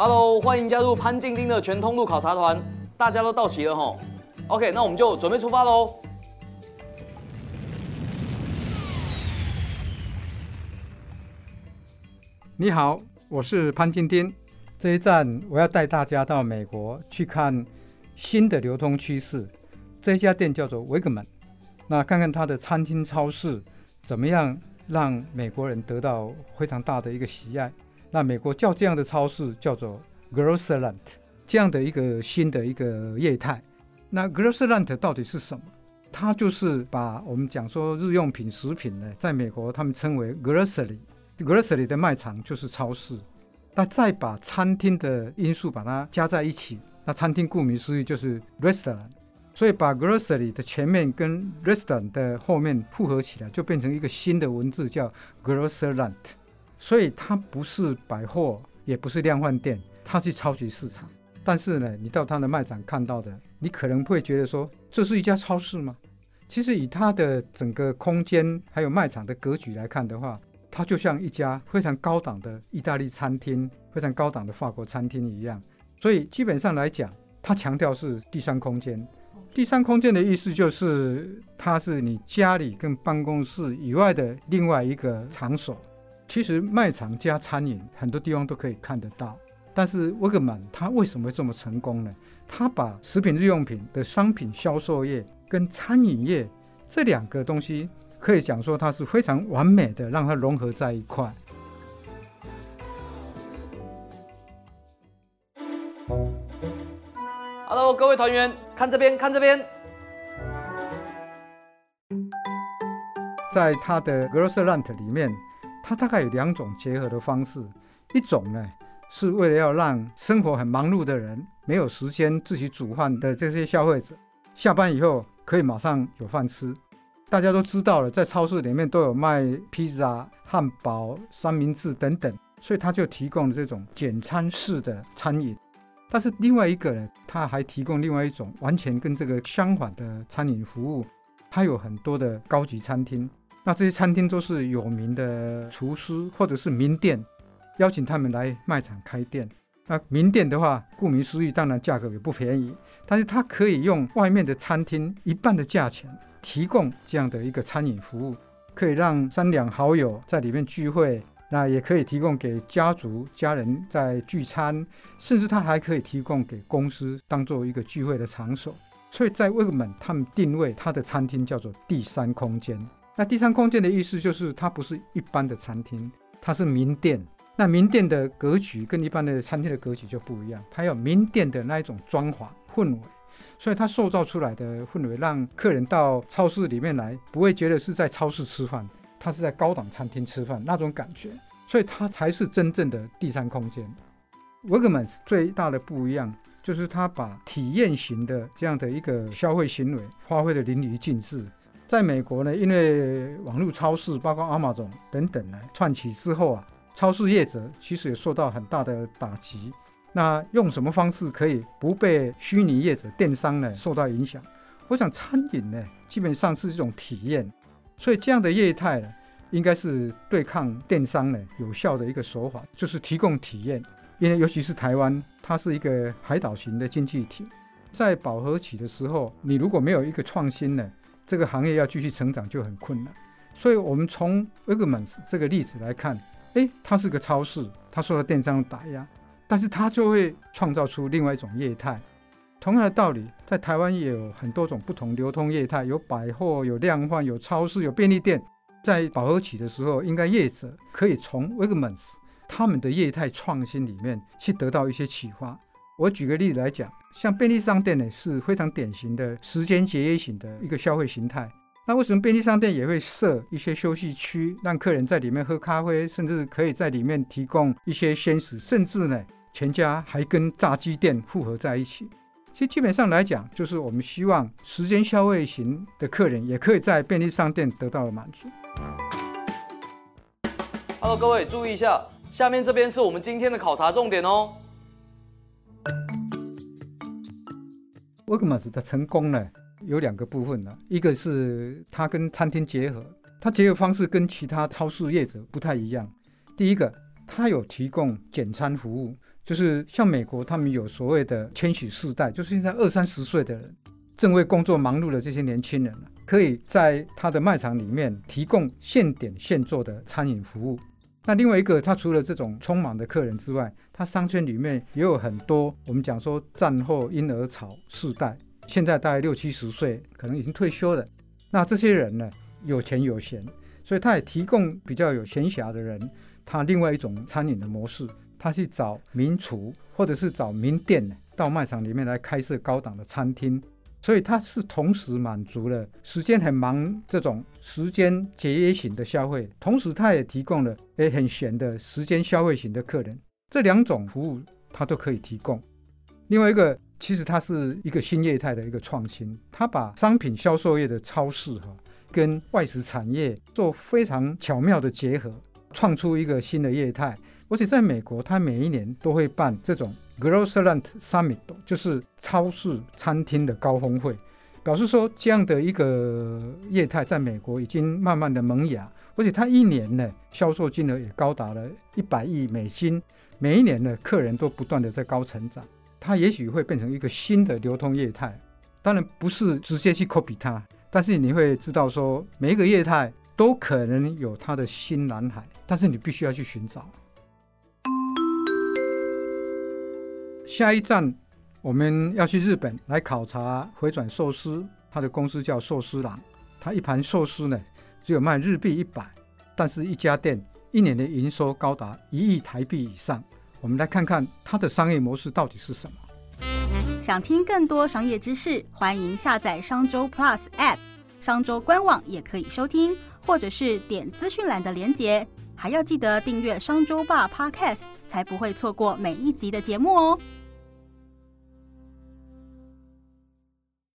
Hello，欢迎加入潘静丁的全通路考察团。大家都到齐了吼，OK，那我们就准备出发喽。你好，我是潘静丁。这一站我要带大家到美国去看新的流通趋势。这家店叫做 Wegman，那看看它的餐厅超市怎么样让美国人得到非常大的一个喜爱。那美国叫这样的超市叫做 grocer lant 这样的一个新的一个业态。那 grocer lant 到底是什么？它就是把我们讲说日用品、食品呢，在美国他们称为 Grocery，Grocery 的卖场就是超市。那再把餐厅的因素把它加在一起，那餐厅顾名思义就是 Restaurant。所以把 grocery 的前面跟 restaurant 的后面复合起来，就变成一个新的文字，叫 grocer lant。所以它不是百货，也不是量贩店，它是超级市场。但是呢，你到它的卖场看到的，你可能会觉得说，这是一家超市吗？其实以它的整个空间还有卖场的格局来看的话，它就像一家非常高档的意大利餐厅、非常高档的法国餐厅一样。所以基本上来讲，它强调是第三空间。第三空间的意思就是，它是你家里跟办公室以外的另外一个场所。其实卖场加餐饮很多地方都可以看得到，但是沃格曼他为什么会这么成功呢？他把食品日用品的商品销售业跟餐饮业这两个东西，可以讲说它是非常完美的，让它融合在一块。Hello，各位团员，看这边，看这边。在他的 Grocerant 里面，它大概有两种结合的方式。一种呢，是为了要让生活很忙碌的人，没有时间自己煮饭的这些消费者，下班以后可以马上有饭吃。大家都知道了，在超市里面都有卖披萨、汉堡、三明治等等，所以它就提供了这种简餐式的餐饮。但是另外一个呢，他还提供另外一种完全跟这个相反的餐饮服务。它有很多的高级餐厅，那这些餐厅都是有名的厨师或者是名店，邀请他们来卖场开店。那名店的话，顾名思义，当然价格也不便宜，但是他可以用外面的餐厅一半的价钱，提供这样的一个餐饮服务，可以让三两好友在里面聚会。那也可以提供给家族家人在聚餐，甚至它还可以提供给公司当做一个聚会的场所。所以在威克曼，他们定位他的餐厅叫做第三空间。那第三空间的意思就是它不是一般的餐厅，它是名店。那名店的格局跟一般的餐厅的格局就不一样，它有名店的那一种装潢氛围，所以它塑造出来的氛围让客人到超市里面来，不会觉得是在超市吃饭。它是在高档餐厅吃饭那种感觉，所以它才是真正的第三空间。Wegmans 最大的不一样就是它把体验型的这样的一个消费行为发挥的淋漓尽致。在美国呢，因为网络超市包括 Amazon 等等呢串起之后啊，超市业者其实也受到很大的打击。那用什么方式可以不被虚拟业者电商呢受到影响？我想餐饮呢基本上是一种体验。所以这样的业态呢，应该是对抗电商呢有效的一个手法，就是提供体验。因为尤其是台湾，它是一个海岛型的经济体，在饱和期的时候，你如果没有一个创新呢，这个行业要继续成长就很困难。所以，我们从 Wegmans 这个例子来看，诶，它是个超市，它受到电商打压，但是它就会创造出另外一种业态。同样的道理，在台湾也有很多种不同流通业态，有百货、有量贩、有超市、有便利店。在饱和期的时候，应该业者可以从 Wegmans 他们的业态创新里面去得到一些启发。我举个例子来讲，像便利商店呢是非常典型的时间节约型的一个消费形态。那为什么便利商店也会设一些休息区，让客人在里面喝咖啡，甚至可以在里面提供一些鲜食，甚至呢，全家还跟炸鸡店复合在一起？其实基本上来讲，就是我们希望时间消费型的客人也可以在便利商店得到了满足。Hello，各位注意一下，下面这边是我们今天的考察重点哦。Workmas 的成功呢，有两个部分呢，一个是它跟餐厅结合，它结合方式跟其他超市业者不太一样。第一个，它有提供简餐服务。就是像美国，他们有所谓的千禧世代，就是现在二三十岁的人，正为工作忙碌的这些年轻人可以在他的卖场里面提供现点现做的餐饮服务。那另外一个，他除了这种匆忙的客人之外，他商圈里面也有很多我们讲说战后婴儿潮世代，现在大概六七十岁，可能已经退休了。那这些人呢，有钱有闲，所以他也提供比较有闲暇的人，他另外一种餐饮的模式。他去找名厨，或者是找名店到卖场里面来开设高档的餐厅，所以他是同时满足了时间很忙这种时间节约型的消费，同时他也提供了诶很闲的时间消费型的客人，这两种服务他都可以提供。另外一个，其实它是一个新业态的一个创新，他把商品销售业的超市哈跟外食产业做非常巧妙的结合，创出一个新的业态。而且在美国，它每一年都会办这种 Grocery Summit，就是超市餐厅的高峰会，表示说这样的一个业态在美国已经慢慢的萌芽，而且它一年呢销售金额也高达了一百亿美金，每一年呢客人都不断的在高成长，它也许会变成一个新的流通业态，当然不是直接去 copy 它，但是你会知道说每一个业态都可能有它的新蓝海，但是你必须要去寻找。下一站，我们要去日本来考察回转寿司。它的公司叫寿司郎，它一盘寿司呢只有卖日币一百，但是一家店一年的营收高达一亿台币以上。我们来看看它的商业模式到底是什么。想听更多商业知识，欢迎下载商周 Plus App，商周官网也可以收听，或者是点资讯栏的连结。还要记得订阅商周吧 Podcast，才不会错过每一集的节目哦。